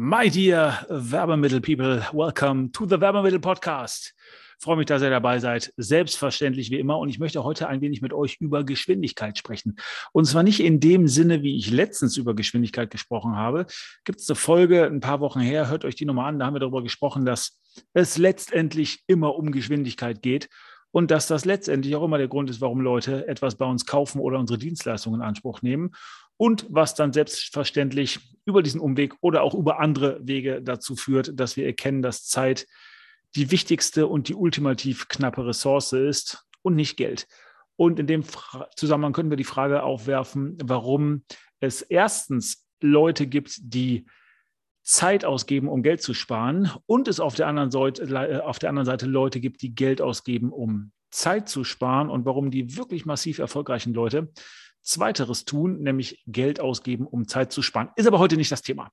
My dear Werbemittel people, welcome to the Werbemittel Podcast. Freue mich, dass ihr dabei seid. Selbstverständlich wie immer. Und ich möchte heute ein wenig mit euch über Geschwindigkeit sprechen. Und zwar nicht in dem Sinne, wie ich letztens über Geschwindigkeit gesprochen habe. Gibt es eine Folge ein paar Wochen her, hört euch die nochmal an. Da haben wir darüber gesprochen, dass es letztendlich immer um Geschwindigkeit geht und dass das letztendlich auch immer der Grund ist, warum Leute etwas bei uns kaufen oder unsere Dienstleistungen in Anspruch nehmen und was dann selbstverständlich über diesen Umweg oder auch über andere Wege dazu führt, dass wir erkennen, dass Zeit die wichtigste und die ultimativ knappe Ressource ist und nicht Geld. Und in dem Zusammenhang können wir die Frage aufwerfen, warum es erstens Leute gibt, die Zeit ausgeben, um Geld zu sparen und es auf der anderen Seite, äh, auf der anderen Seite Leute gibt, die Geld ausgeben, um Zeit zu sparen und warum die wirklich massiv erfolgreichen Leute Zweiteres tun, nämlich Geld ausgeben, um Zeit zu sparen. Ist aber heute nicht das Thema.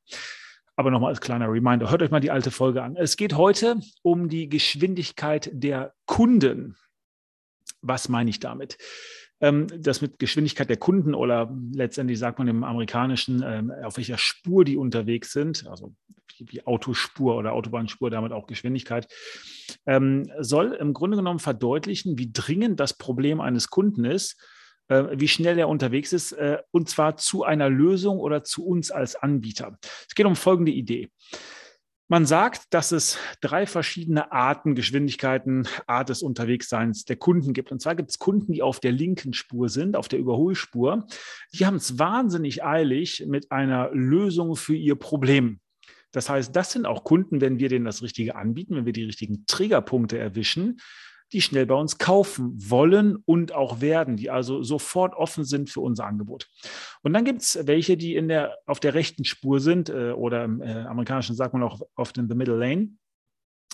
Aber nochmal als kleiner Reminder, hört euch mal die alte Folge an. Es geht heute um die Geschwindigkeit der Kunden. Was meine ich damit? Ähm, das mit Geschwindigkeit der Kunden oder letztendlich sagt man im Amerikanischen, ähm, auf welcher Spur die unterwegs sind, also die Autospur oder Autobahnspur, damit auch Geschwindigkeit, ähm, soll im Grunde genommen verdeutlichen, wie dringend das Problem eines Kunden ist äh, wie schnell er unterwegs ist, äh, und zwar zu einer Lösung oder zu uns als Anbieter. Es geht um folgende Idee. Man sagt, dass es drei verschiedene Arten, Geschwindigkeiten, Art des Unterwegsseins der Kunden gibt. Und zwar gibt es Kunden, die auf der linken Spur sind, auf der Überholspur. Die haben es wahnsinnig eilig mit einer Lösung für ihr Problem. Das heißt, das sind auch Kunden, wenn wir denen das Richtige anbieten, wenn wir die richtigen Triggerpunkte erwischen, die schnell bei uns kaufen wollen und auch werden, die also sofort offen sind für unser Angebot. Und dann gibt es welche, die in der, auf der rechten Spur sind äh, oder im äh, amerikanischen sagt man auch oft in the middle lane.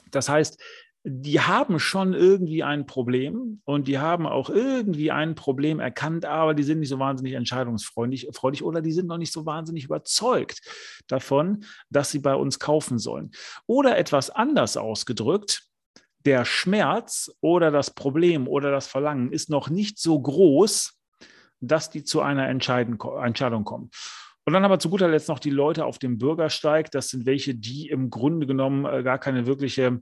Das heißt, die haben schon irgendwie ein Problem und die haben auch irgendwie ein Problem erkannt, aber die sind nicht so wahnsinnig entscheidungsfreudig freudig, oder die sind noch nicht so wahnsinnig überzeugt davon, dass sie bei uns kaufen sollen. Oder etwas anders ausgedrückt, der Schmerz oder das Problem oder das Verlangen ist noch nicht so groß, dass die zu einer Entscheidung kommen. Und dann aber zu guter Letzt noch die Leute auf dem Bürgersteig. Das sind welche, die im Grunde genommen äh, gar keine wirkliche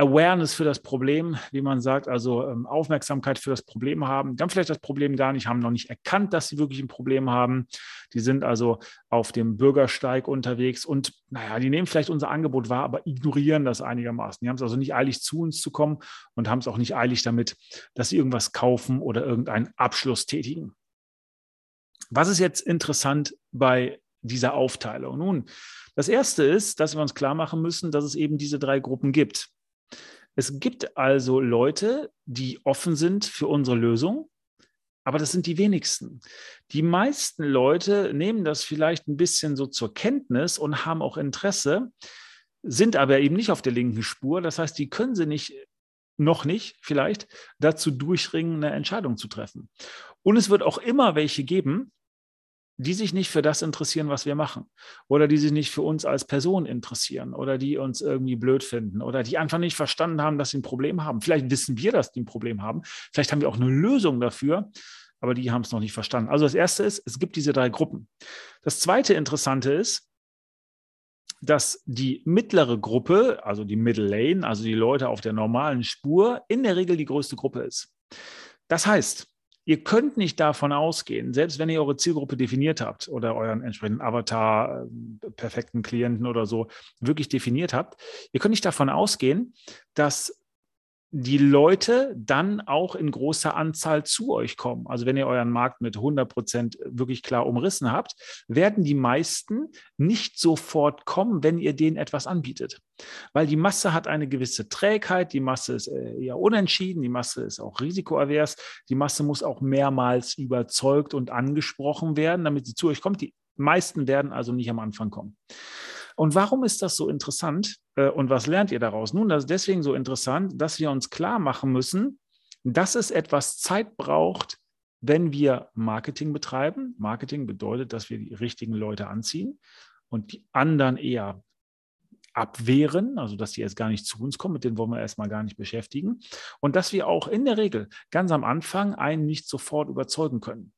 Awareness für das Problem, wie man sagt, also ähm, Aufmerksamkeit für das Problem haben. Haben vielleicht das Problem gar nicht, haben noch nicht erkannt, dass sie wirklich ein Problem haben. Die sind also auf dem Bürgersteig unterwegs und naja, die nehmen vielleicht unser Angebot wahr, aber ignorieren das einigermaßen. Die haben es also nicht eilig zu uns zu kommen und haben es auch nicht eilig damit, dass sie irgendwas kaufen oder irgendeinen Abschluss tätigen. Was ist jetzt interessant bei dieser Aufteilung? Nun, das erste ist, dass wir uns klar machen müssen, dass es eben diese drei Gruppen gibt. Es gibt also Leute, die offen sind für unsere Lösung, aber das sind die wenigsten. Die meisten Leute nehmen das vielleicht ein bisschen so zur Kenntnis und haben auch Interesse, sind aber eben nicht auf der linken Spur. Das heißt, die können sie nicht, noch nicht vielleicht, dazu durchringen, eine Entscheidung zu treffen. Und es wird auch immer welche geben, die sich nicht für das interessieren, was wir machen. Oder die sich nicht für uns als Person interessieren oder die uns irgendwie blöd finden oder die einfach nicht verstanden haben, dass sie ein Problem haben. Vielleicht wissen wir, dass die ein Problem haben. Vielleicht haben wir auch eine Lösung dafür, aber die haben es noch nicht verstanden. Also das Erste ist, es gibt diese drei Gruppen. Das Zweite Interessante ist, dass die mittlere Gruppe, also die Middle Lane, also die Leute auf der normalen Spur, in der Regel die größte Gruppe ist. Das heißt, Ihr könnt nicht davon ausgehen, selbst wenn ihr eure Zielgruppe definiert habt oder euren entsprechenden Avatar, äh, perfekten Klienten oder so wirklich definiert habt, ihr könnt nicht davon ausgehen, dass die Leute dann auch in großer Anzahl zu euch kommen. Also wenn ihr euren Markt mit 100 Prozent wirklich klar umrissen habt, werden die meisten nicht sofort kommen, wenn ihr denen etwas anbietet. Weil die Masse hat eine gewisse Trägheit, die Masse ist äh, eher unentschieden, die Masse ist auch risikoavers, die Masse muss auch mehrmals überzeugt und angesprochen werden, damit sie zu euch kommt. Die meisten werden also nicht am Anfang kommen. Und warum ist das so interessant? Äh, und was lernt ihr daraus? Nun, das ist deswegen so interessant, dass wir uns klar machen müssen, dass es etwas Zeit braucht, wenn wir Marketing betreiben. Marketing bedeutet, dass wir die richtigen Leute anziehen und die anderen eher abwehren, also dass die jetzt gar nicht zu uns kommen, mit denen wollen wir erstmal gar nicht beschäftigen. Und dass wir auch in der Regel ganz am Anfang einen nicht sofort überzeugen können.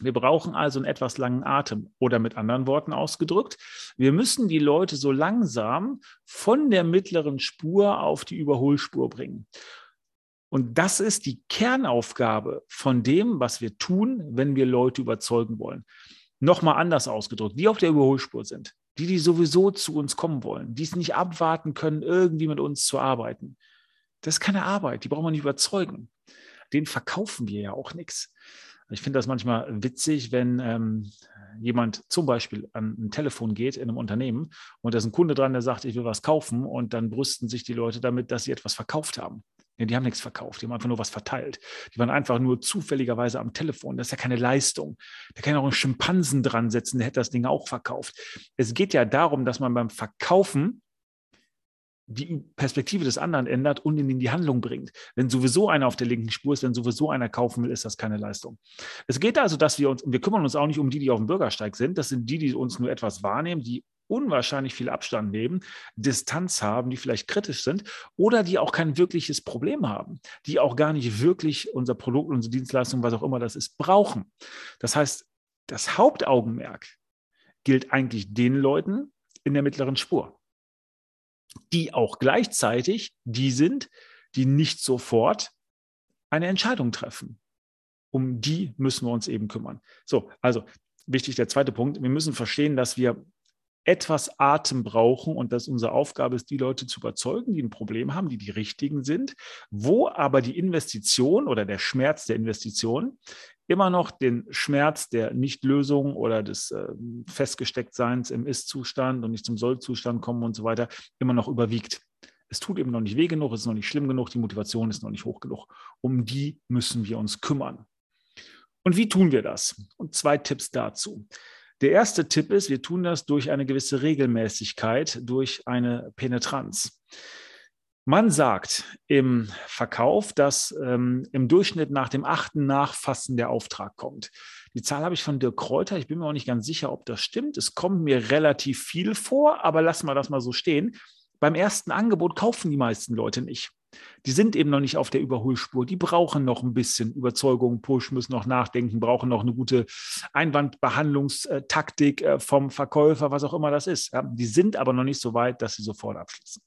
Wir brauchen also einen etwas langen Atem oder mit anderen Worten ausgedrückt, wir müssen die Leute so langsam von der mittleren Spur auf die Überholspur bringen. Und das ist die Kernaufgabe von dem, was wir tun, wenn wir Leute überzeugen wollen. Nochmal anders ausgedrückt, die auf der Überholspur sind, die, die sowieso zu uns kommen wollen, die es nicht abwarten können, irgendwie mit uns zu arbeiten. Das ist keine Arbeit, die brauchen wir nicht überzeugen. Den verkaufen wir ja auch nichts. Ich finde das manchmal witzig, wenn ähm, jemand zum Beispiel an ein Telefon geht in einem Unternehmen und da ist ein Kunde dran, der sagt, ich will was kaufen und dann brüsten sich die Leute damit, dass sie etwas verkauft haben. Ja, die haben nichts verkauft, die haben einfach nur was verteilt. Die waren einfach nur zufälligerweise am Telefon. Das ist ja keine Leistung. Da kann ja auch einen Schimpansen dran setzen, der hätte das Ding auch verkauft. Es geht ja darum, dass man beim Verkaufen die Perspektive des anderen ändert und ihn in die Handlung bringt. Wenn sowieso einer auf der linken Spur ist, wenn sowieso einer kaufen will, ist das keine Leistung. Es geht also, dass wir uns, wir kümmern uns auch nicht um die, die auf dem Bürgersteig sind. Das sind die, die uns nur etwas wahrnehmen, die unwahrscheinlich viel Abstand nehmen, Distanz haben, die vielleicht kritisch sind oder die auch kein wirkliches Problem haben, die auch gar nicht wirklich unser Produkt, unsere Dienstleistung, was auch immer das ist, brauchen. Das heißt, das Hauptaugenmerk gilt eigentlich den Leuten in der mittleren Spur die auch gleichzeitig die sind, die nicht sofort eine Entscheidung treffen. Um die müssen wir uns eben kümmern. So, also wichtig der zweite Punkt. Wir müssen verstehen, dass wir etwas Atem brauchen und dass unsere Aufgabe ist, die Leute zu überzeugen, die ein Problem haben, die die richtigen sind, wo aber die Investition oder der Schmerz der Investition immer noch den Schmerz der Nichtlösung oder des äh, Festgestecktseins im Ist-Zustand und nicht zum Soll-Zustand kommen und so weiter immer noch überwiegt. Es tut eben noch nicht weh genug, es ist noch nicht schlimm genug, die Motivation ist noch nicht hoch genug. Um die müssen wir uns kümmern. Und wie tun wir das? Und zwei Tipps dazu. Der erste Tipp ist, wir tun das durch eine gewisse Regelmäßigkeit, durch eine Penetranz. Man sagt im Verkauf, dass ähm, im Durchschnitt nach dem achten Nachfassen der Auftrag kommt. Die Zahl habe ich von Dirk Kräuter. Ich bin mir auch nicht ganz sicher, ob das stimmt. Es kommt mir relativ viel vor, aber lassen wir das mal so stehen. Beim ersten Angebot kaufen die meisten Leute nicht. Die sind eben noch nicht auf der Überholspur. Die brauchen noch ein bisschen Überzeugung, Push, müssen noch nachdenken, brauchen noch eine gute Einwandbehandlungstaktik äh, vom Verkäufer, was auch immer das ist. Die sind aber noch nicht so weit, dass sie sofort abschließen.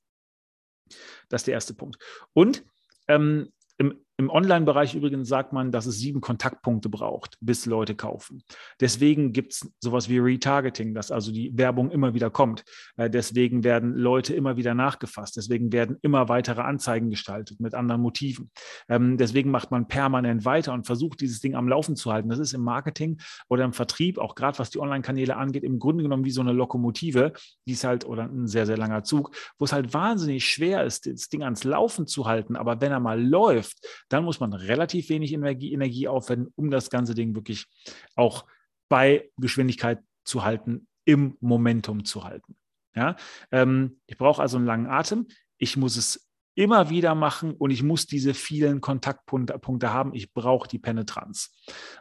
Das ist der erste Punkt. Und ähm, im, im Online-Bereich übrigens sagt man, dass es sieben Kontaktpunkte braucht, bis Leute kaufen. Deswegen gibt es sowas wie Retargeting, dass also die Werbung immer wieder kommt. Äh, deswegen werden Leute immer wieder nachgefasst. Deswegen werden immer weitere Anzeigen gestaltet mit anderen Motiven. Ähm, deswegen macht man permanent weiter und versucht, dieses Ding am Laufen zu halten. Das ist im Marketing oder im Vertrieb, auch gerade was die Online-Kanäle angeht, im Grunde genommen wie so eine Lokomotive, die ist halt, oder ein sehr, sehr langer Zug, wo es halt wahnsinnig schwer ist, das Ding ans Laufen zu halten. Aber wenn er mal läuft, dann muss man relativ wenig Energie, Energie aufwenden, um das ganze Ding wirklich auch bei Geschwindigkeit zu halten, im Momentum zu halten. Ja? Ähm, ich brauche also einen langen Atem. Ich muss es immer wieder machen und ich muss diese vielen Kontaktpunkte haben. Ich brauche die Penetranz,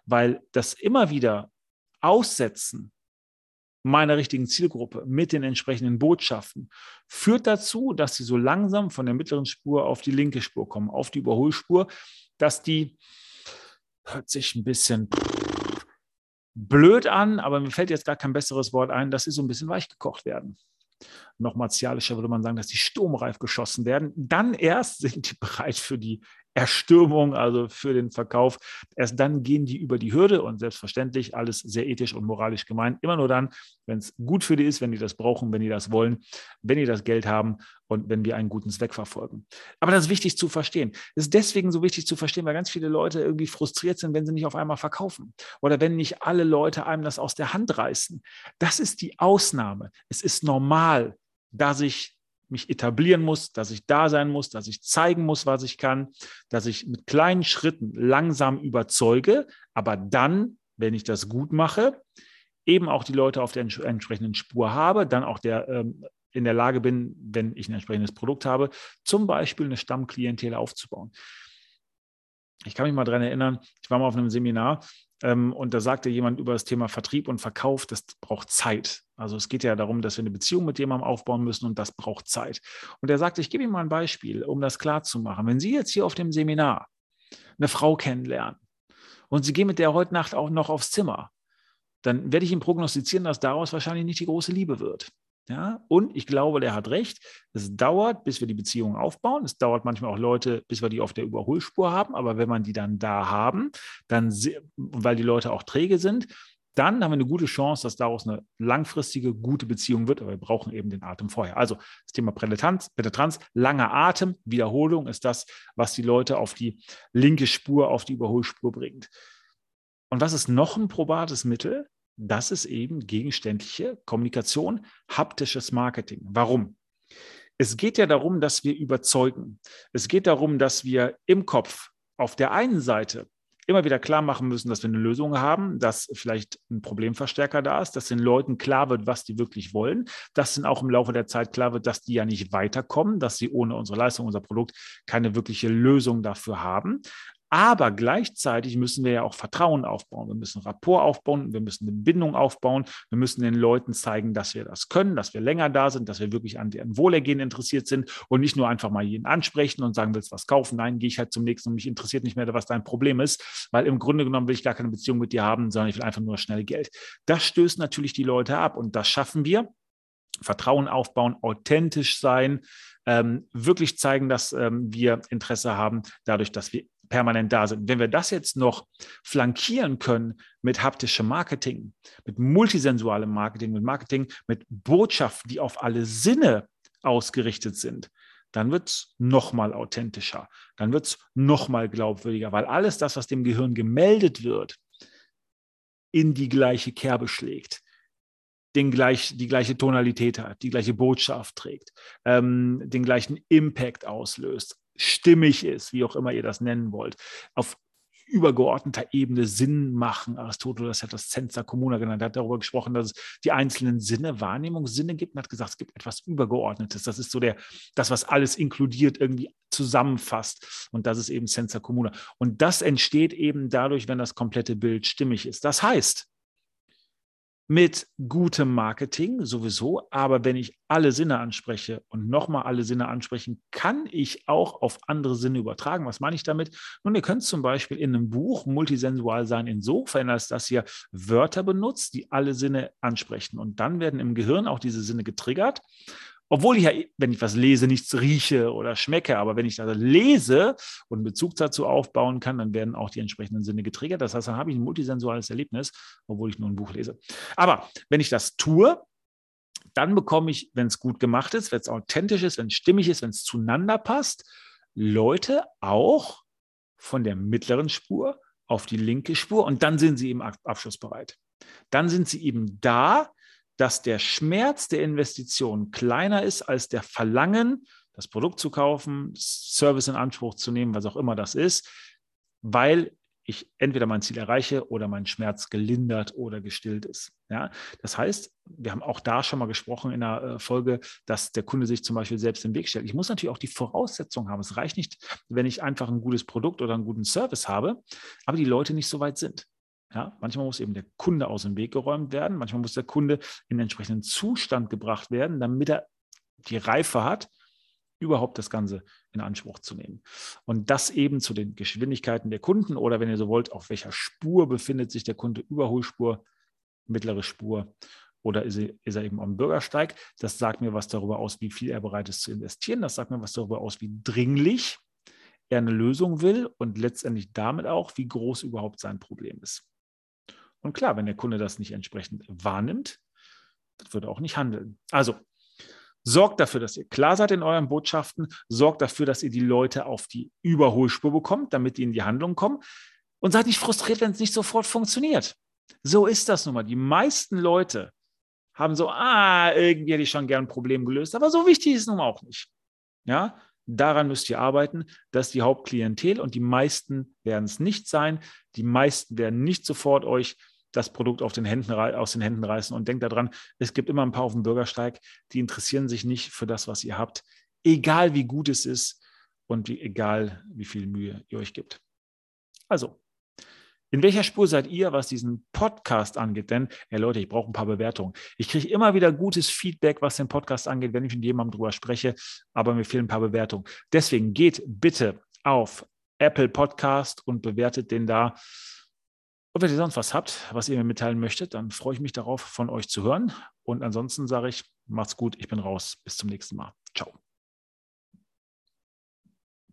weil das immer wieder Aussetzen meiner richtigen Zielgruppe mit den entsprechenden Botschaften führt dazu, dass sie so langsam von der mittleren Spur auf die linke Spur kommen, auf die Überholspur, dass die hört sich ein bisschen blöd an, aber mir fällt jetzt gar kein besseres Wort ein, dass sie so ein bisschen weich gekocht werden. Noch martialischer würde man sagen, dass die sturmreif geschossen werden. Dann erst sind die bereit für die Erstürmung, also für den Verkauf. Erst dann gehen die über die Hürde und selbstverständlich alles sehr ethisch und moralisch gemeint. Immer nur dann, wenn es gut für die ist, wenn die das brauchen, wenn die das wollen, wenn die das Geld haben und wenn wir einen guten Zweck verfolgen. Aber das ist wichtig zu verstehen. Es ist deswegen so wichtig zu verstehen, weil ganz viele Leute irgendwie frustriert sind, wenn sie nicht auf einmal verkaufen oder wenn nicht alle Leute einem das aus der Hand reißen. Das ist die Ausnahme. Es ist normal, dass ich mich etablieren muss, dass ich da sein muss, dass ich zeigen muss, was ich kann, dass ich mit kleinen Schritten langsam überzeuge, aber dann, wenn ich das gut mache, eben auch die Leute auf der entsprechenden Spur habe, dann auch der, ähm, in der Lage bin, wenn ich ein entsprechendes Produkt habe, zum Beispiel eine Stammklientel aufzubauen. Ich kann mich mal daran erinnern, ich war mal auf einem Seminar ähm, und da sagte jemand über das Thema Vertrieb und Verkauf, das braucht Zeit. Also es geht ja darum, dass wir eine Beziehung mit jemandem aufbauen müssen und das braucht Zeit. Und er sagte, ich gebe Ihnen mal ein Beispiel, um das klar zu machen. Wenn Sie jetzt hier auf dem Seminar eine Frau kennenlernen und Sie gehen mit der heute Nacht auch noch aufs Zimmer, dann werde ich ihm prognostizieren, dass daraus wahrscheinlich nicht die große Liebe wird. Ja, und ich glaube, der hat recht. Es dauert, bis wir die Beziehung aufbauen. Es dauert manchmal auch Leute, bis wir die auf der Überholspur haben. Aber wenn man die dann da haben, dann, weil die Leute auch träge sind, dann haben wir eine gute Chance, dass daraus eine langfristige, gute Beziehung wird. Aber wir brauchen eben den Atem vorher. Also das Thema Pränetanz, Penetranz, langer Atem, Wiederholung ist das, was die Leute auf die linke Spur, auf die Überholspur bringt. Und was ist noch ein probates Mittel? das ist eben gegenständliche Kommunikation, haptisches Marketing. Warum? Es geht ja darum, dass wir überzeugen. Es geht darum, dass wir im Kopf auf der einen Seite immer wieder klar machen müssen, dass wir eine Lösung haben, dass vielleicht ein Problemverstärker da ist, dass den Leuten klar wird, was die wirklich wollen, dass ihnen auch im Laufe der Zeit klar wird, dass die ja nicht weiterkommen, dass sie ohne unsere Leistung, unser Produkt keine wirkliche Lösung dafür haben. Aber gleichzeitig müssen wir ja auch Vertrauen aufbauen. Wir müssen Rapport aufbauen, wir müssen eine Bindung aufbauen, wir müssen den Leuten zeigen, dass wir das können, dass wir länger da sind, dass wir wirklich an deren Wohlergehen interessiert sind und nicht nur einfach mal jeden ansprechen und sagen, willst du was kaufen? Nein, gehe ich halt zum nächsten und mich interessiert nicht mehr, was dein Problem ist, weil im Grunde genommen will ich gar keine Beziehung mit dir haben, sondern ich will einfach nur schnell Geld. Das stößt natürlich die Leute ab und das schaffen wir. Vertrauen aufbauen, authentisch sein, ähm, wirklich zeigen, dass ähm, wir Interesse haben, dadurch, dass wir permanent da sind. Wenn wir das jetzt noch flankieren können mit haptischem Marketing, mit multisensualem Marketing, mit Marketing, mit Botschaften, die auf alle Sinne ausgerichtet sind, dann wird es nochmal authentischer, dann wird es nochmal glaubwürdiger, weil alles das, was dem Gehirn gemeldet wird, in die gleiche Kerbe schlägt, den gleich, die gleiche Tonalität hat, die gleiche Botschaft trägt, ähm, den gleichen Impact auslöst stimmig ist, wie auch immer ihr das nennen wollt, auf übergeordneter Ebene Sinn machen. Aristoteles hat das Sensa Communa genannt, er hat darüber gesprochen, dass es die einzelnen Sinne, Wahrnehmungssinne gibt und hat gesagt, es gibt etwas Übergeordnetes. Das ist so der, das, was alles inkludiert, irgendwie zusammenfasst. Und das ist eben Sensa Communa. Und das entsteht eben dadurch, wenn das komplette Bild stimmig ist. Das heißt, mit gutem Marketing sowieso, aber wenn ich alle Sinne anspreche und nochmal alle Sinne ansprechen, kann ich auch auf andere Sinne übertragen. Was meine ich damit? Nun, ihr könnt zum Beispiel in einem Buch multisensual sein, insofern, als dass ihr Wörter benutzt, die alle Sinne ansprechen. Und dann werden im Gehirn auch diese Sinne getriggert obwohl ich ja, wenn ich was lese, nichts rieche oder schmecke, aber wenn ich das lese und einen Bezug dazu aufbauen kann, dann werden auch die entsprechenden Sinne getriggert. Das heißt, dann habe ich ein multisensuales Erlebnis, obwohl ich nur ein Buch lese. Aber wenn ich das tue, dann bekomme ich, wenn es gut gemacht ist, wenn es authentisch ist, wenn es stimmig ist, wenn es zueinander passt, Leute auch von der mittleren Spur auf die linke Spur und dann sind sie eben abschlussbereit. Dann sind sie eben da, dass der Schmerz der Investition kleiner ist als der Verlangen, das Produkt zu kaufen, Service in Anspruch zu nehmen, was auch immer das ist, weil ich entweder mein Ziel erreiche oder mein Schmerz gelindert oder gestillt ist. Ja, das heißt, wir haben auch da schon mal gesprochen in der äh, Folge, dass der Kunde sich zum Beispiel selbst im Weg stellt. Ich muss natürlich auch die Voraussetzungen haben. Es reicht nicht, wenn ich einfach ein gutes Produkt oder einen guten Service habe, aber die Leute nicht so weit sind. Ja, manchmal muss eben der Kunde aus dem Weg geräumt werden, manchmal muss der Kunde in den entsprechenden Zustand gebracht werden, damit er die Reife hat, überhaupt das Ganze in Anspruch zu nehmen. Und das eben zu den Geschwindigkeiten der Kunden oder wenn ihr so wollt, auf welcher Spur befindet sich der Kunde, Überholspur, mittlere Spur oder ist er, ist er eben am Bürgersteig. Das sagt mir was darüber aus, wie viel er bereit ist zu investieren. Das sagt mir was darüber aus, wie dringlich er eine Lösung will und letztendlich damit auch, wie groß überhaupt sein Problem ist. Und klar, wenn der Kunde das nicht entsprechend wahrnimmt, wird er auch nicht handeln. Also sorgt dafür, dass ihr klar seid in euren Botschaften, sorgt dafür, dass ihr die Leute auf die Überholspur bekommt, damit die in die Handlung kommen und seid nicht frustriert, wenn es nicht sofort funktioniert. So ist das nun mal. Die meisten Leute haben so, ah, irgendwie hätte ich schon gern ein Problem gelöst, aber so wichtig ist es nun auch nicht. Ja, Daran müsst ihr arbeiten. Das ist die Hauptklientel und die meisten werden es nicht sein. Die meisten werden nicht sofort euch das Produkt auf den Händen, aus den Händen reißen. Und denkt daran, es gibt immer ein paar auf dem Bürgersteig, die interessieren sich nicht für das, was ihr habt, egal wie gut es ist und wie, egal wie viel Mühe ihr euch gibt. Also, in welcher Spur seid ihr, was diesen Podcast angeht? Denn, ja Leute, ich brauche ein paar Bewertungen. Ich kriege immer wieder gutes Feedback, was den Podcast angeht, wenn ich mit jemandem drüber spreche, aber mir fehlen ein paar Bewertungen. Deswegen geht bitte auf Apple Podcast und bewertet den da. Und wenn ihr sonst was habt, was ihr mir mitteilen möchtet, dann freue ich mich darauf, von euch zu hören. Und ansonsten sage ich, macht's gut, ich bin raus. Bis zum nächsten Mal.